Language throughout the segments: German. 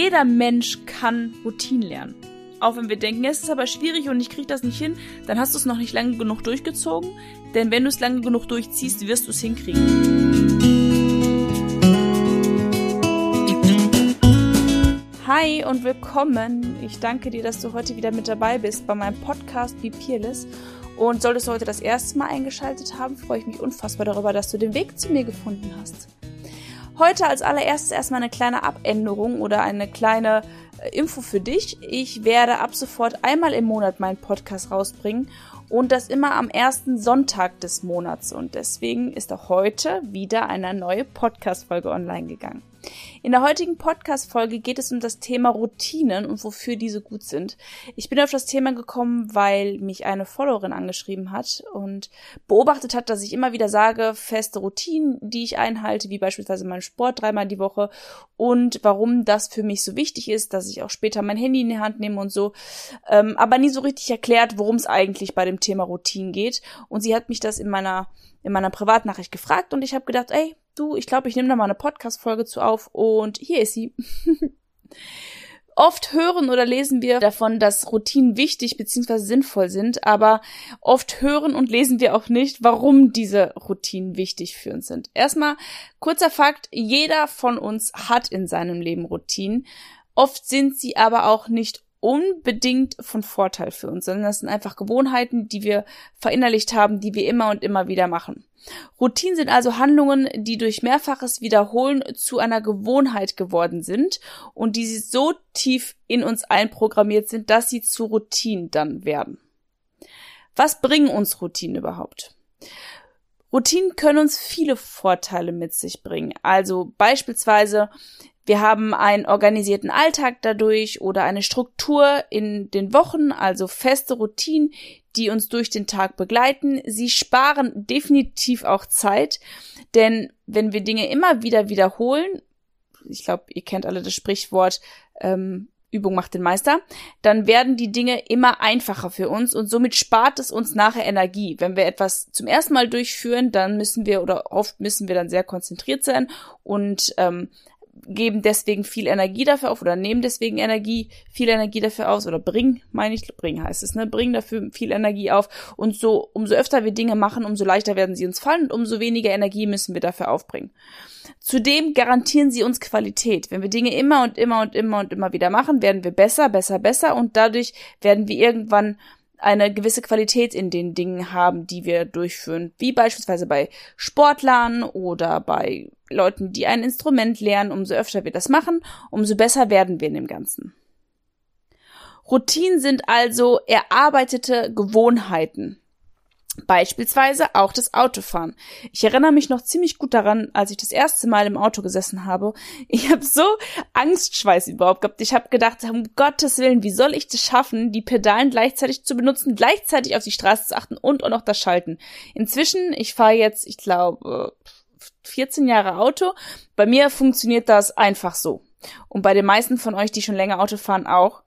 Jeder Mensch kann Routinen lernen. Auch wenn wir denken, es ist aber schwierig und ich kriege das nicht hin, dann hast du es noch nicht lange genug durchgezogen. Denn wenn du es lange genug durchziehst, wirst du es hinkriegen. Hi und willkommen. Ich danke dir, dass du heute wieder mit dabei bist bei meinem Podcast Be Peerless. Und solltest du heute das erste Mal eingeschaltet haben, freue ich mich unfassbar darüber, dass du den Weg zu mir gefunden hast. Heute als allererstes erstmal eine kleine Abänderung oder eine kleine äh, Info für dich. Ich werde ab sofort einmal im Monat meinen Podcast rausbringen und das immer am ersten Sonntag des Monats. Und deswegen ist auch heute wieder eine neue Podcast-Folge online gegangen. In der heutigen Podcast-Folge geht es um das Thema Routinen und wofür diese gut sind. Ich bin auf das Thema gekommen, weil mich eine Followerin angeschrieben hat und beobachtet hat, dass ich immer wieder sage, feste Routinen, die ich einhalte, wie beispielsweise meinen Sport dreimal die Woche und warum das für mich so wichtig ist, dass ich auch später mein Handy in die Hand nehme und so, ähm, aber nie so richtig erklärt, worum es eigentlich bei dem Thema Routinen geht. Und sie hat mich das in meiner in meiner Privatnachricht gefragt und ich habe gedacht, ey, du, ich glaube, ich nehme da mal eine Podcast-Folge zu auf und hier ist sie. Oft hören oder lesen wir davon, dass Routinen wichtig bzw. sinnvoll sind, aber oft hören und lesen wir auch nicht, warum diese Routinen wichtig für uns sind. Erstmal kurzer Fakt, jeder von uns hat in seinem Leben Routinen. Oft sind sie aber auch nicht unbedingt von Vorteil für uns, sondern das sind einfach Gewohnheiten, die wir verinnerlicht haben, die wir immer und immer wieder machen. Routinen sind also Handlungen, die durch mehrfaches Wiederholen zu einer Gewohnheit geworden sind und die so tief in uns einprogrammiert sind, dass sie zu Routinen dann werden. Was bringen uns Routinen überhaupt? Routinen können uns viele Vorteile mit sich bringen. Also beispielsweise wir haben einen organisierten Alltag dadurch oder eine Struktur in den Wochen, also feste Routinen, die uns durch den Tag begleiten. Sie sparen definitiv auch Zeit, denn wenn wir Dinge immer wieder wiederholen, ich glaube, ihr kennt alle das Sprichwort, ähm, Übung macht den Meister, dann werden die Dinge immer einfacher für uns und somit spart es uns nachher Energie. Wenn wir etwas zum ersten Mal durchführen, dann müssen wir oder oft müssen wir dann sehr konzentriert sein und ähm, geben deswegen viel Energie dafür auf oder nehmen deswegen Energie, viel Energie dafür aus oder bringen, meine ich, bringen heißt es, ne, bringen dafür viel Energie auf und so, umso öfter wir Dinge machen, umso leichter werden sie uns fallen und umso weniger Energie müssen wir dafür aufbringen. Zudem garantieren sie uns Qualität. Wenn wir Dinge immer und immer und immer und immer wieder machen, werden wir besser, besser, besser und dadurch werden wir irgendwann eine gewisse Qualität in den Dingen haben, die wir durchführen, wie beispielsweise bei Sportlern oder bei Leuten, die ein Instrument lernen. Umso öfter wir das machen, umso besser werden wir in dem Ganzen. Routinen sind also erarbeitete Gewohnheiten. Beispielsweise auch das Autofahren. Ich erinnere mich noch ziemlich gut daran, als ich das erste Mal im Auto gesessen habe. Ich habe so Angstschweiß überhaupt gehabt. Ich habe gedacht, um Gottes Willen, wie soll ich das schaffen, die Pedalen gleichzeitig zu benutzen, gleichzeitig auf die Straße zu achten und auch noch das Schalten. Inzwischen, ich fahre jetzt, ich glaube, 14 Jahre Auto. Bei mir funktioniert das einfach so. Und bei den meisten von euch, die schon länger Auto fahren, auch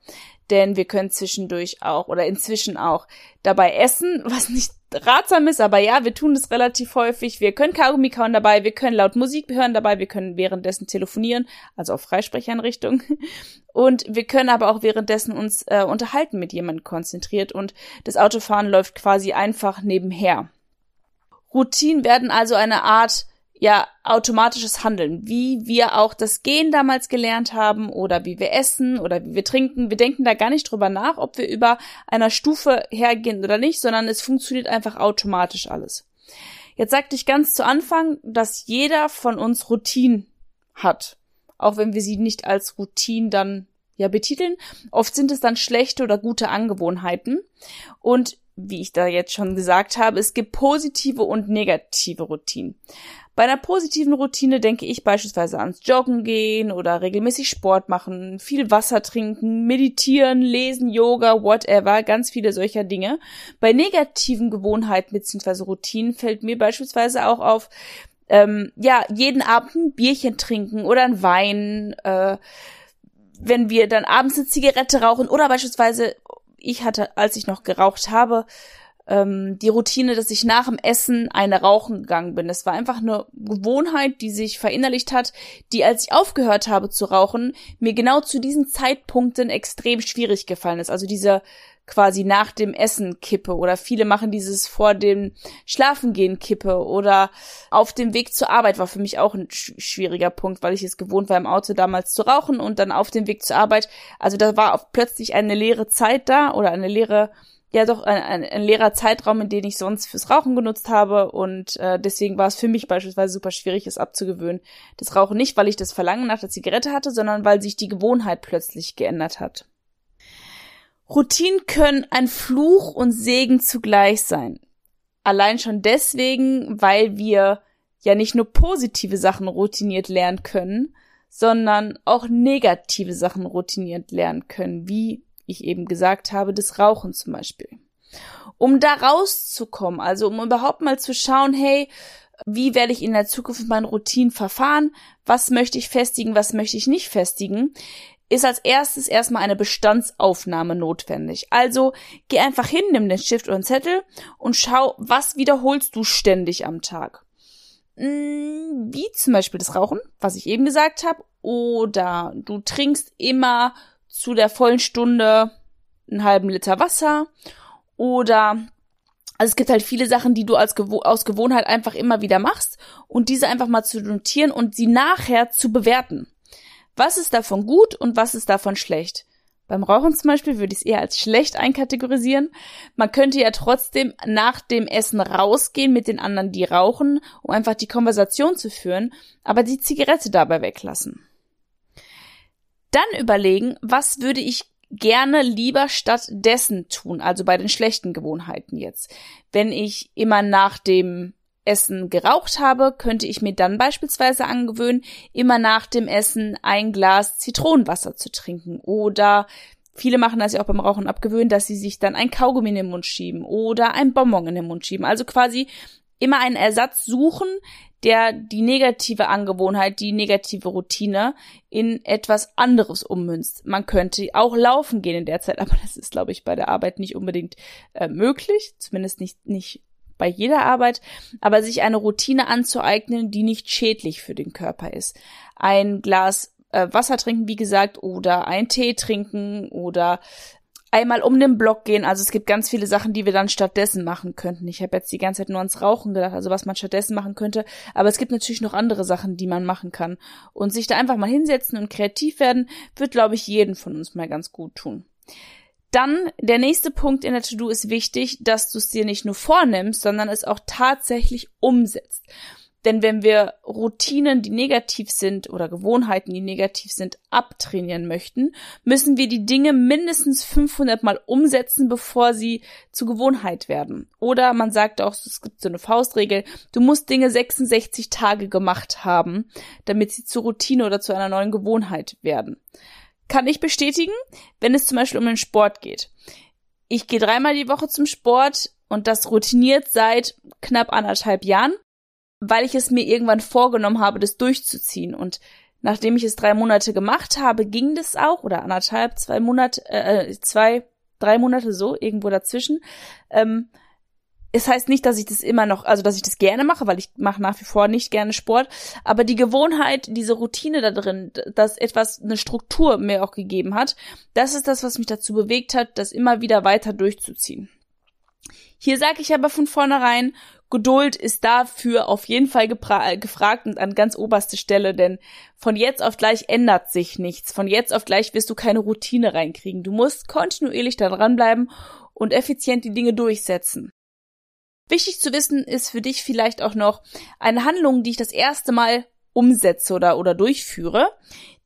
denn wir können zwischendurch auch oder inzwischen auch dabei essen, was nicht ratsam ist, aber ja, wir tun das relativ häufig. Wir können Kaugummi kauen dabei, wir können laut Musik hören dabei, wir können währenddessen telefonieren, also auf Freisprecheinrichtung. Und wir können aber auch währenddessen uns äh, unterhalten mit jemandem konzentriert und das Autofahren läuft quasi einfach nebenher. Routinen werden also eine Art ja automatisches Handeln, wie wir auch das Gehen damals gelernt haben oder wie wir essen oder wie wir trinken. Wir denken da gar nicht drüber nach, ob wir über einer Stufe hergehen oder nicht, sondern es funktioniert einfach automatisch alles. Jetzt sagte ich ganz zu Anfang, dass jeder von uns Routinen hat, auch wenn wir sie nicht als Routinen dann ja betiteln. Oft sind es dann schlechte oder gute Angewohnheiten und wie ich da jetzt schon gesagt habe, es gibt positive und negative Routinen. Bei einer positiven Routine denke ich beispielsweise ans Joggen gehen oder regelmäßig Sport machen, viel Wasser trinken, meditieren, lesen, Yoga, whatever, ganz viele solcher Dinge. Bei negativen Gewohnheiten bzw. Routinen fällt mir beispielsweise auch auf, ähm, ja, jeden Abend ein Bierchen trinken oder ein Wein, äh, wenn wir dann abends eine Zigarette rauchen oder beispielsweise, ich hatte, als ich noch geraucht habe, ähm, die Routine, dass ich nach dem Essen eine rauchen gegangen bin. Es war einfach eine Gewohnheit, die sich verinnerlicht hat, die, als ich aufgehört habe zu rauchen, mir genau zu diesen Zeitpunkten extrem schwierig gefallen ist. Also diese quasi nach dem Essen kippe oder viele machen dieses vor dem Schlafengehen kippe oder auf dem Weg zur Arbeit war für mich auch ein schwieriger Punkt, weil ich es gewohnt war im Auto damals zu rauchen und dann auf dem Weg zur Arbeit. Also da war plötzlich eine leere Zeit da oder eine leere ja doch ein, ein, ein leerer Zeitraum, in den ich sonst fürs Rauchen genutzt habe und äh, deswegen war es für mich beispielsweise super schwierig, es abzugewöhnen. Das Rauchen nicht, weil ich das Verlangen nach der Zigarette hatte, sondern weil sich die Gewohnheit plötzlich geändert hat. Routinen können ein Fluch und Segen zugleich sein. Allein schon deswegen, weil wir ja nicht nur positive Sachen routiniert lernen können, sondern auch negative Sachen routiniert lernen können, wie ich eben gesagt habe, das Rauchen zum Beispiel. Um da rauszukommen, also um überhaupt mal zu schauen, hey, wie werde ich in der Zukunft meinen Routinen verfahren? Was möchte ich festigen? Was möchte ich nicht festigen? Ist als erstes erstmal eine Bestandsaufnahme notwendig. Also geh einfach hin, nimm den Stift oder einen Zettel und schau, was wiederholst du ständig am Tag? Hm, wie zum Beispiel das Rauchen, was ich eben gesagt habe, oder du trinkst immer zu der vollen Stunde einen halben Liter Wasser oder also es gibt halt viele Sachen, die du als Gewo aus Gewohnheit einfach immer wieder machst und diese einfach mal zu notieren und sie nachher zu bewerten. Was ist davon gut und was ist davon schlecht? Beim Rauchen zum Beispiel würde ich es eher als schlecht einkategorisieren. Man könnte ja trotzdem nach dem Essen rausgehen mit den anderen, die rauchen, um einfach die Konversation zu führen, aber die Zigarette dabei weglassen. Dann überlegen, was würde ich gerne lieber stattdessen tun, also bei den schlechten Gewohnheiten jetzt. Wenn ich immer nach dem Essen geraucht habe, könnte ich mir dann beispielsweise angewöhnen, immer nach dem Essen ein Glas Zitronenwasser zu trinken oder Viele machen das ja auch beim Rauchen abgewöhnen, dass sie sich dann ein Kaugummi in den Mund schieben oder ein Bonbon in den Mund schieben. Also quasi immer einen Ersatz suchen, der die negative Angewohnheit, die negative Routine in etwas anderes ummünzt. Man könnte auch laufen gehen in der Zeit, aber das ist, glaube ich, bei der Arbeit nicht unbedingt äh, möglich, zumindest nicht, nicht bei jeder Arbeit, aber sich eine Routine anzueignen, die nicht schädlich für den Körper ist. Ein Glas äh, Wasser trinken, wie gesagt, oder ein Tee trinken oder einmal um den Block gehen. Also es gibt ganz viele Sachen, die wir dann stattdessen machen könnten. Ich habe jetzt die ganze Zeit nur ans Rauchen gedacht, also was man stattdessen machen könnte. Aber es gibt natürlich noch andere Sachen, die man machen kann. Und sich da einfach mal hinsetzen und kreativ werden, wird, glaube ich, jeden von uns mal ganz gut tun. Dann der nächste Punkt in der To-Do ist wichtig, dass du es dir nicht nur vornimmst, sondern es auch tatsächlich umsetzt. Denn wenn wir Routinen, die negativ sind oder Gewohnheiten, die negativ sind, abtrainieren möchten, müssen wir die Dinge mindestens 500 Mal umsetzen, bevor sie zur Gewohnheit werden. Oder man sagt auch, es gibt so eine Faustregel, du musst Dinge 66 Tage gemacht haben, damit sie zur Routine oder zu einer neuen Gewohnheit werden. Kann ich bestätigen, wenn es zum Beispiel um den Sport geht. Ich gehe dreimal die Woche zum Sport und das routiniert seit knapp anderthalb Jahren weil ich es mir irgendwann vorgenommen habe, das durchzuziehen. Und nachdem ich es drei Monate gemacht habe, ging das auch, oder anderthalb, zwei Monate, äh, zwei, drei Monate so, irgendwo dazwischen. Ähm, es heißt nicht, dass ich das immer noch, also dass ich das gerne mache, weil ich mache nach wie vor nicht gerne Sport, aber die Gewohnheit, diese Routine da drin, dass etwas eine Struktur mir auch gegeben hat, das ist das, was mich dazu bewegt hat, das immer wieder weiter durchzuziehen. Hier sage ich aber von vornherein, Geduld ist dafür auf jeden Fall gefragt und an ganz oberste Stelle, denn von jetzt auf gleich ändert sich nichts. Von jetzt auf gleich wirst du keine Routine reinkriegen. Du musst kontinuierlich da dranbleiben und effizient die Dinge durchsetzen. Wichtig zu wissen ist für dich vielleicht auch noch eine Handlung, die ich das erste Mal umsetze oder, oder durchführe.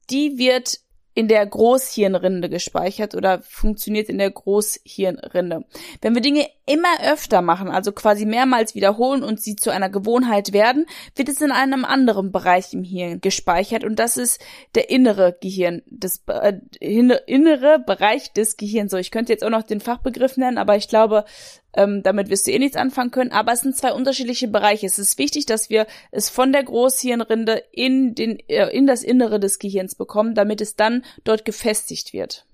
Die wird in der Großhirnrinde gespeichert oder funktioniert in der Großhirnrinde. Wenn wir Dinge immer öfter machen, also quasi mehrmals wiederholen und sie zu einer Gewohnheit werden, wird es in einem anderen Bereich im Hirn gespeichert und das ist der innere Gehirn, das äh, innere Bereich des Gehirns. So, ich könnte jetzt auch noch den Fachbegriff nennen, aber ich glaube, ähm, damit wirst du eh nichts anfangen können. Aber es sind zwei unterschiedliche Bereiche. Es ist wichtig, dass wir es von der Großhirnrinde in, den, äh, in das Innere des Gehirns bekommen, damit es dann dort gefestigt wird.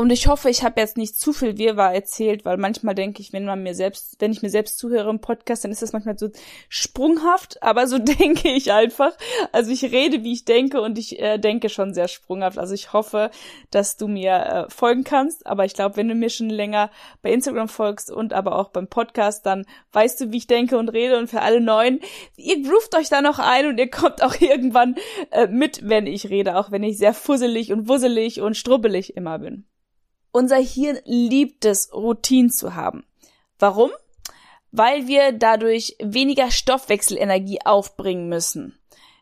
Und ich hoffe, ich habe jetzt nicht zu viel Wirrwarr erzählt, weil manchmal denke ich, wenn man mir selbst, wenn ich mir selbst zuhöre im Podcast, dann ist das manchmal so sprunghaft, aber so denke ich einfach. Also ich rede, wie ich denke und ich äh, denke schon sehr sprunghaft. Also ich hoffe, dass du mir äh, folgen kannst, aber ich glaube, wenn du mir schon länger bei Instagram folgst und aber auch beim Podcast, dann weißt du, wie ich denke und rede und für alle Neuen, ihr groovt euch da noch ein und ihr kommt auch irgendwann äh, mit, wenn ich rede, auch wenn ich sehr fusselig und wusselig und strubbelig immer bin. Unser Hirn liebt es, Routinen zu haben. Warum? Weil wir dadurch weniger Stoffwechselenergie aufbringen müssen.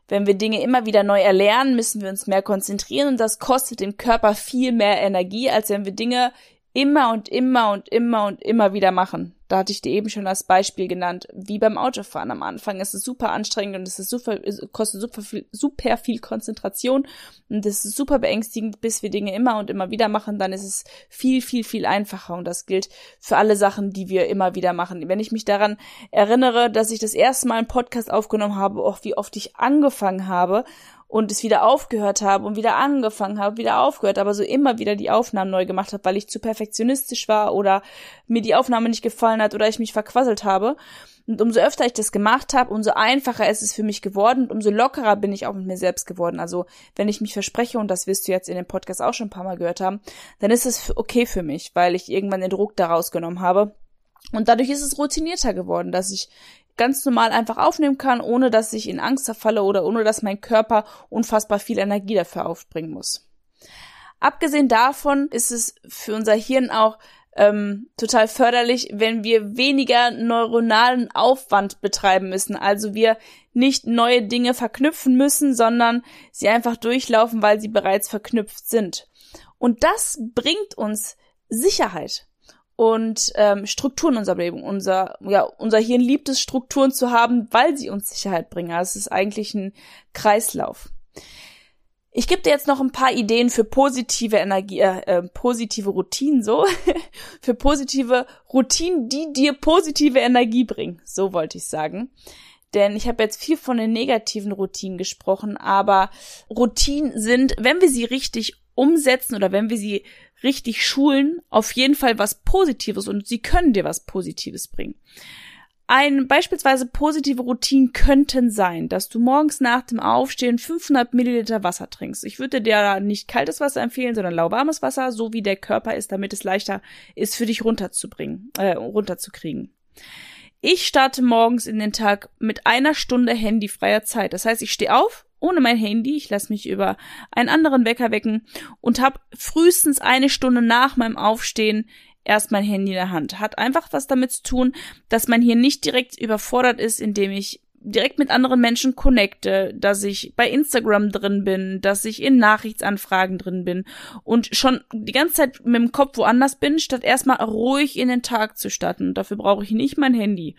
Wenn wir Dinge immer wieder neu erlernen, müssen wir uns mehr konzentrieren und das kostet dem Körper viel mehr Energie, als wenn wir Dinge immer und immer und immer und immer wieder machen. Da hatte ich dir eben schon als Beispiel genannt, wie beim Autofahren. Am Anfang ist es super anstrengend und es ist super, es kostet super viel, super viel Konzentration und es ist super beängstigend, bis wir Dinge immer und immer wieder machen, dann ist es viel, viel, viel einfacher und das gilt für alle Sachen, die wir immer wieder machen. Wenn ich mich daran erinnere, dass ich das erste Mal einen Podcast aufgenommen habe, auch wie oft ich angefangen habe und es wieder aufgehört habe und wieder angefangen habe, wieder aufgehört, aber so immer wieder die Aufnahmen neu gemacht habe, weil ich zu perfektionistisch war oder mir die Aufnahme nicht gefallen hat oder ich mich verquasselt habe. Und umso öfter ich das gemacht habe, umso einfacher ist es für mich geworden und umso lockerer bin ich auch mit mir selbst geworden. Also wenn ich mich verspreche, und das wirst du jetzt in dem Podcast auch schon ein paar Mal gehört haben, dann ist es okay für mich, weil ich irgendwann den Druck daraus genommen habe. Und dadurch ist es routinierter geworden, dass ich ganz normal einfach aufnehmen kann, ohne dass ich in Angst verfalle oder ohne dass mein Körper unfassbar viel Energie dafür aufbringen muss. Abgesehen davon ist es für unser Hirn auch ähm, total förderlich, wenn wir weniger neuronalen Aufwand betreiben müssen. Also wir nicht neue Dinge verknüpfen müssen, sondern sie einfach durchlaufen, weil sie bereits verknüpft sind. Und das bringt uns Sicherheit und ähm, Strukturen in unserem Leben. Unser, ja, unser Hirn liebt es, Strukturen zu haben, weil sie uns Sicherheit bringen. Also es ist eigentlich ein Kreislauf. Ich gebe dir jetzt noch ein paar Ideen für positive Energie, äh, äh, positive Routinen, so. für positive Routinen, die dir positive Energie bringen. So wollte ich sagen. Denn ich habe jetzt viel von den negativen Routinen gesprochen, aber Routinen sind, wenn wir sie richtig umsetzen oder wenn wir sie richtig schulen, auf jeden Fall was Positives und sie können dir was Positives bringen. Ein beispielsweise positive Routinen könnten sein, dass du morgens nach dem Aufstehen 500 Milliliter Wasser trinkst. Ich würde dir nicht kaltes Wasser empfehlen, sondern lauwarmes Wasser, so wie der Körper ist, damit es leichter ist für dich runterzubringen, äh, runterzukriegen. Ich starte morgens in den Tag mit einer Stunde handyfreier Zeit. Das heißt, ich stehe auf, ohne mein Handy, ich lasse mich über einen anderen Wecker wecken und habe frühestens eine Stunde nach meinem Aufstehen erst mein Handy in der Hand. Hat einfach was damit zu tun, dass man hier nicht direkt überfordert ist, indem ich direkt mit anderen Menschen connecte, dass ich bei Instagram drin bin, dass ich in Nachrichtsanfragen drin bin und schon die ganze Zeit mit dem Kopf woanders bin, statt erstmal ruhig in den Tag zu starten. Dafür brauche ich nicht mein Handy.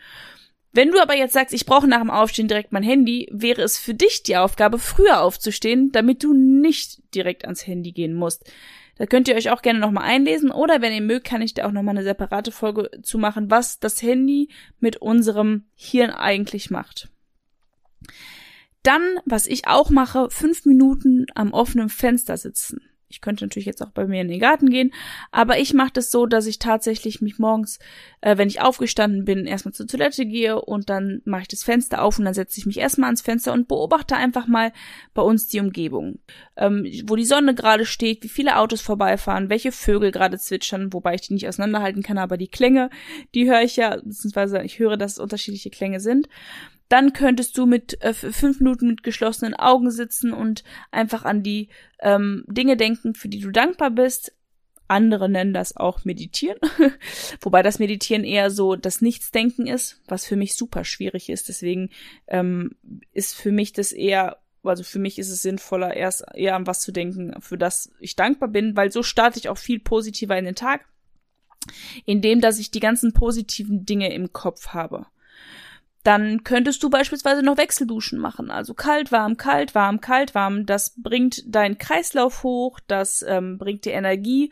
Wenn du aber jetzt sagst, ich brauche nach dem Aufstehen direkt mein Handy, wäre es für dich die Aufgabe, früher aufzustehen, damit du nicht direkt ans Handy gehen musst. Da könnt ihr euch auch gerne nochmal einlesen oder wenn ihr mögt, kann ich da auch nochmal eine separate Folge zu machen, was das Handy mit unserem Hirn eigentlich macht. Dann, was ich auch mache, fünf Minuten am offenen Fenster sitzen. Ich könnte natürlich jetzt auch bei mir in den Garten gehen, aber ich mache das so, dass ich tatsächlich mich morgens, äh, wenn ich aufgestanden bin, erstmal zur Toilette gehe und dann mache ich das Fenster auf und dann setze ich mich erstmal ans Fenster und beobachte einfach mal bei uns die Umgebung. Ähm, wo die Sonne gerade steht, wie viele Autos vorbeifahren, welche Vögel gerade zwitschern, wobei ich die nicht auseinanderhalten kann, aber die Klänge, die höre ich ja, beziehungsweise ich höre, dass es unterschiedliche Klänge sind dann könntest du mit äh, fünf Minuten mit geschlossenen Augen sitzen und einfach an die ähm, Dinge denken, für die du dankbar bist. Andere nennen das auch Meditieren, wobei das Meditieren eher so das Nichtsdenken ist, was für mich super schwierig ist. Deswegen ähm, ist für mich das eher, also für mich ist es sinnvoller, erst eher an was zu denken, für das ich dankbar bin, weil so starte ich auch viel positiver in den Tag, indem dass ich die ganzen positiven Dinge im Kopf habe. Dann könntest du beispielsweise noch Wechselduschen machen. Also kalt, warm, kalt, warm, kalt, warm. Das bringt deinen Kreislauf hoch, das ähm, bringt dir Energie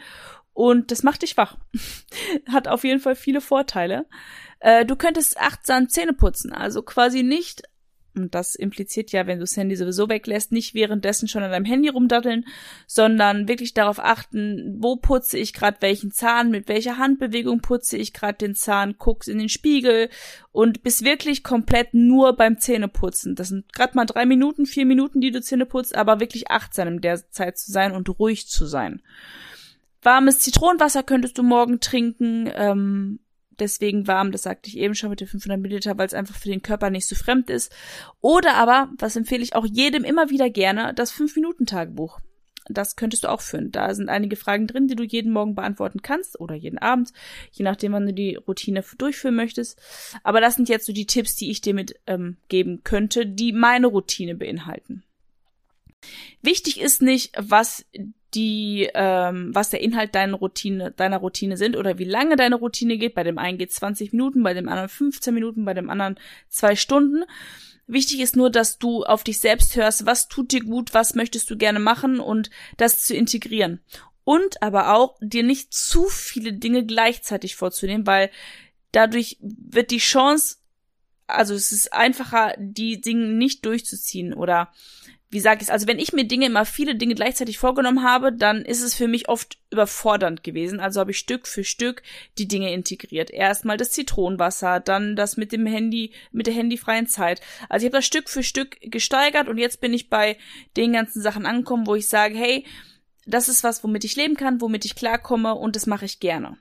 und das macht dich wach. Hat auf jeden Fall viele Vorteile. Äh, du könntest achtsam Zähne putzen, also quasi nicht Und das impliziert ja, wenn du das Handy sowieso weglässt, nicht währenddessen schon an deinem Handy rumdatteln, sondern wirklich darauf achten, wo putze ich gerade welchen Zahn, mit welcher Handbewegung putze ich gerade den Zahn, guckst in den Spiegel und bist wirklich komplett nur beim Zähneputzen. Das sind gerade mal drei Minuten, vier Minuten, die du Zähne putzt, aber wirklich achtsam in der Zeit zu sein und ruhig zu sein. Warmes Zitronenwasser könntest du morgen trinken. Ähm, deswegen warm, das sagte ich eben schon mit den 500 Milliliter, weil es einfach für den Körper nicht so fremd ist. Oder aber, was empfehle ich auch jedem immer wieder gerne, das 5-Minuten-Tagebuch. Das könntest du auch führen. Da sind einige Fragen drin, die du jeden Morgen beantworten kannst oder jeden Abend, je nachdem, wann du die Routine durchführen möchtest. Aber das sind jetzt so die Tipps, die ich dir mit ähm, geben könnte, die meine Routine beinhalten. Wichtig ist nicht, was die, ähm, was der Inhalt deiner Routine, deiner Routine sind oder wie lange deine Routine geht. Bei dem einen geht 20 Minuten, bei dem anderen 15 Minuten, bei dem anderen zwei Stunden. Wichtig ist nur, dass du auf dich selbst hörst, was tut dir gut, was möchtest du gerne machen und das zu integrieren. Und aber auch dir nicht zu viele Dinge gleichzeitig vorzunehmen, weil dadurch wird die Chance, also es ist einfacher, die Dinge nicht durchzuziehen oder wie sage ich es, also wenn ich mir Dinge immer viele Dinge gleichzeitig vorgenommen habe, dann ist es für mich oft überfordernd gewesen. Also habe ich Stück für Stück die Dinge integriert. Erstmal das Zitronenwasser, dann das mit dem Handy, mit der handyfreien Zeit. Also ich habe das Stück für Stück gesteigert und jetzt bin ich bei den ganzen Sachen angekommen, wo ich sage, hey, das ist was, womit ich leben kann, womit ich klarkomme und das mache ich gerne.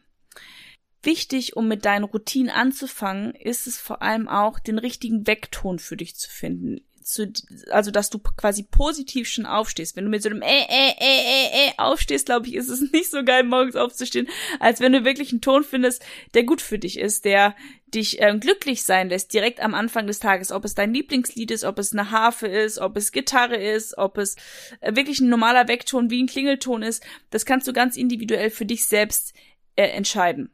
Wichtig, um mit deinen Routinen anzufangen, ist es vor allem auch, den richtigen Weckton für dich zu finden zu, also dass du quasi positiv schon aufstehst. Wenn du mit so einem äh, äh, äh, äh, äh aufstehst, glaube ich, ist es nicht so geil, morgens aufzustehen, als wenn du wirklich einen Ton findest, der gut für dich ist, der dich äh, glücklich sein lässt, direkt am Anfang des Tages. Ob es dein Lieblingslied ist, ob es eine Harfe ist, ob es Gitarre ist, ob es äh, wirklich ein normaler Weckton wie ein Klingelton ist, das kannst du ganz individuell für dich selbst äh, entscheiden.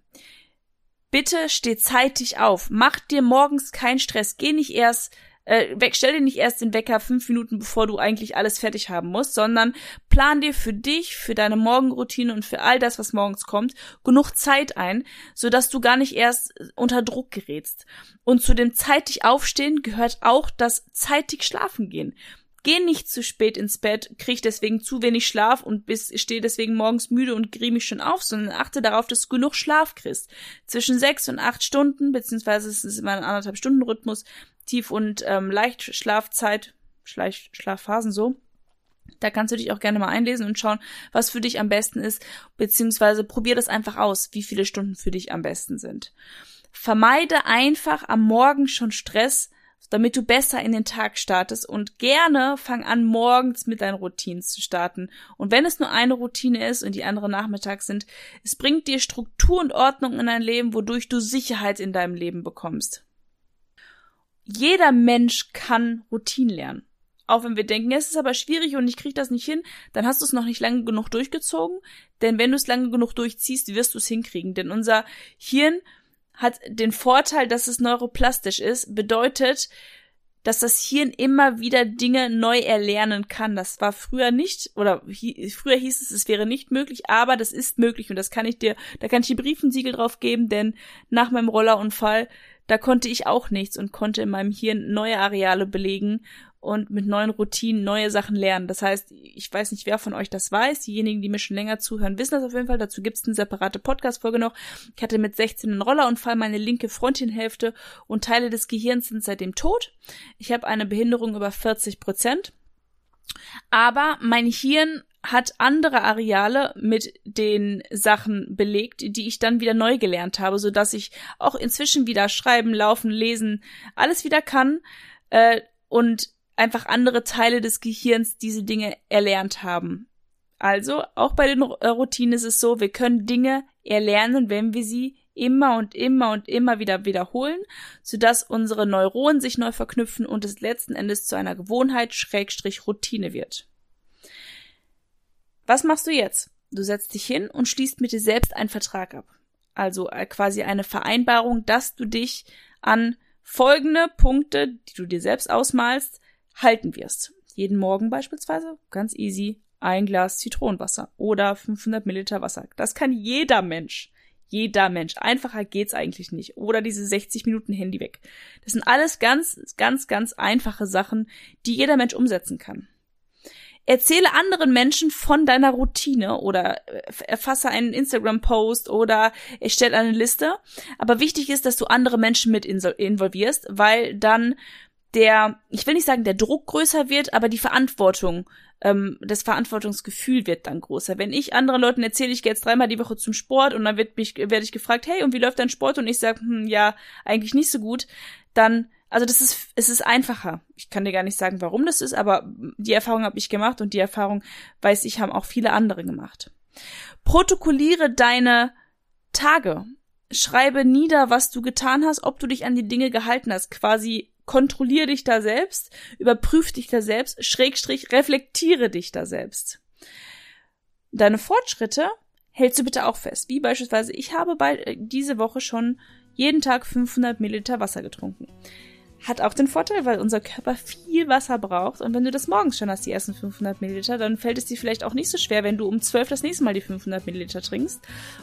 Bitte steh zeitig auf. Mach dir morgens keinen Stress. Geh nicht erst äh, stell dir nicht erst den Wecker fünf Minuten, bevor du eigentlich alles fertig haben musst, sondern plan dir für dich, für deine Morgenroutine und für all das, was morgens kommt, genug Zeit ein, sodass du gar nicht erst unter Druck gerätst. Und zu dem zeitig aufstehen gehört auch das zeitig schlafen gehen. Geh nicht zu spät ins Bett, krieg deswegen zu wenig Schlaf und bist, steh deswegen morgens müde und griemig schon auf, sondern achte darauf, dass du genug Schlaf kriegst. Zwischen sechs und acht Stunden, beziehungsweise es ist immer ein anderthalb Stunden Rhythmus, Tief- und ähm, Leichtschlafzeit, Schleich Schlafphasen so. Da kannst du dich auch gerne mal einlesen und schauen, was für dich am besten ist, beziehungsweise probier das einfach aus, wie viele Stunden für dich am besten sind. Vermeide einfach am Morgen schon Stress, damit du besser in den Tag startest und gerne fang an, morgens mit deinen Routinen zu starten. Und wenn es nur eine Routine ist und die andere nachmittags sind, es bringt dir Struktur und Ordnung in dein Leben, wodurch du Sicherheit in deinem Leben bekommst jeder Mensch kann Routinen lernen. Auch wenn wir denken, es ist aber schwierig und ich kriege das nicht hin, dann hast du es noch nicht lange genug durchgezogen. Denn wenn du es lange genug durchziehst, wirst du es hinkriegen. Denn unser Hirn hat den Vorteil, dass es neuroplastisch ist, bedeutet, dass das Hirn immer wieder Dinge neu erlernen kann. Das war früher nicht, oder hi, früher hieß es, es wäre nicht möglich, aber das ist möglich und das kann ich dir, da kann ich dir Briefensiegel drauf geben, denn nach meinem Rollerunfall da konnte ich auch nichts und konnte in meinem Hirn neue Areale belegen und mit neuen Routinen neue Sachen lernen. Das heißt, ich weiß nicht, wer von euch das weiß. Diejenigen, die mir schon länger zuhören, wissen das auf jeden Fall. Dazu gibt's eine separate Podcast-Folge noch. Ich hatte mit 16 einen Rollerunfall, meine linke Frontinhälfte und Teile des Gehirns sind seitdem tot. Ich habe eine Behinderung über 40 Prozent. Aber mein Hirn hat andere Areale mit den Sachen belegt, die ich dann wieder neu gelernt habe, so dass ich auch inzwischen wieder schreiben, laufen, lesen, alles wieder kann äh, und einfach andere Teile des Gehirns diese Dinge erlernt haben. Also auch bei den äh, Routinen ist es so, wir können Dinge erlernen, wenn wir sie immer und immer und immer wieder wiederholen, sodass unsere Neuronen sich neu verknüpfen und es letzten Endes zu einer Gewohnheit Schrägstrich Routine wird. Was machst du jetzt? Du setzt dich hin und schließt mit dir selbst einen Vertrag ab. Also äh, quasi eine Vereinbarung, dass du dich an folgende Punkte, die du dir selbst ausmalst, halten wirst. Jeden Morgen beispielsweise, ganz easy, ein Glas Zitronenwasser oder 500 Milliliter Wasser. Das kann jeder Mensch. Jeder Mensch. Einfacher geht's eigentlich nicht. Oder diese 60 Minuten Handy weg. Das sind alles ganz, ganz, ganz einfache Sachen, die jeder Mensch umsetzen kann. Erzähle anderen Menschen von deiner Routine oder äh, erfasse einen Instagram-Post oder erstelle eine Liste. Aber wichtig ist, dass du andere Menschen mit involvierst, weil dann der, ich will nicht sagen, der Druck größer wird, aber die Verantwortung, ähm, das Verantwortungsgefühl wird dann größer. Wenn ich anderen Leuten erzähle, ich gehe jetzt dreimal die Woche zum Sport und dann wird mich, werde ich gefragt, hey, und wie läuft dein Sport? Und ich sage, hm, ja, eigentlich nicht so gut, dann, also das ist, es ist einfacher. Ich kann dir gar nicht sagen, warum das ist, aber die Erfahrung habe ich gemacht und die Erfahrung, weiß ich, haben auch viele andere gemacht. Protokolliere deine Tage. Schreibe nieder, was du getan hast, ob du dich an die Dinge gehalten hast, quasi kontrollier dich da selbst, überprüf dich da selbst, schrägstrich, reflektiere dich da selbst. Deine Fortschritte hältst du bitte auch fest. Wie beispielsweise, ich habe bei, äh, diese Woche schon jeden Tag 500 Milliliter Wasser getrunken. Hat auch den Vorteil, weil unser Körper viel Wasser braucht. Und wenn du das morgens schon hast, die ersten 500 Milliliter, dann fällt es dir vielleicht auch nicht so schwer, wenn du um 12 das nächste Mal die 500 Milliliter trinkst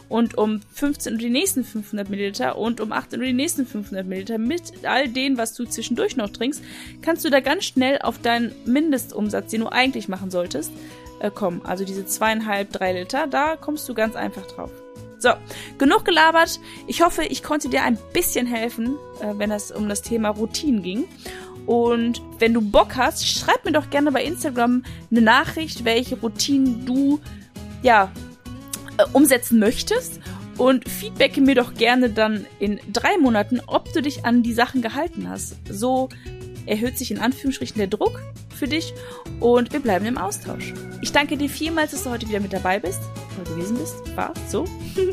und um 15 Uhr die nächsten 500 Milliliter und um 18 Uhr die nächsten 500 Milliliter. Mit all dem, was du zwischendurch noch trinkst, kannst du da ganz schnell auf deinen Mindestumsatz, den du eigentlich machen solltest, äh, kommen. Also diese zweieinhalb, drei Liter, da kommst du ganz einfach drauf. So, genug gelabert. Ich hoffe, ich konnte dir ein bisschen helfen, äh, wenn es um das Thema Routinen ging. Und wenn du Bock hast, schreib mir doch gerne bei Instagram eine Nachricht, welche Routinen du ja äh, umsetzen möchtest. Und feedbacke mir doch gerne dann in drei Monaten, ob du dich an die Sachen gehalten hast. So erhöht sich in Anführungsstrichen der Druck für dich und wir bleiben im Austausch. Ich danke dir vielmals, dass du heute wieder mit dabei bist oder gewesen bist. War so.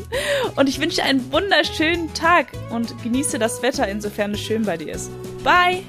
und ich wünsche dir einen wunderschönen Tag und genieße das Wetter, insofern es schön bei dir ist. Bye!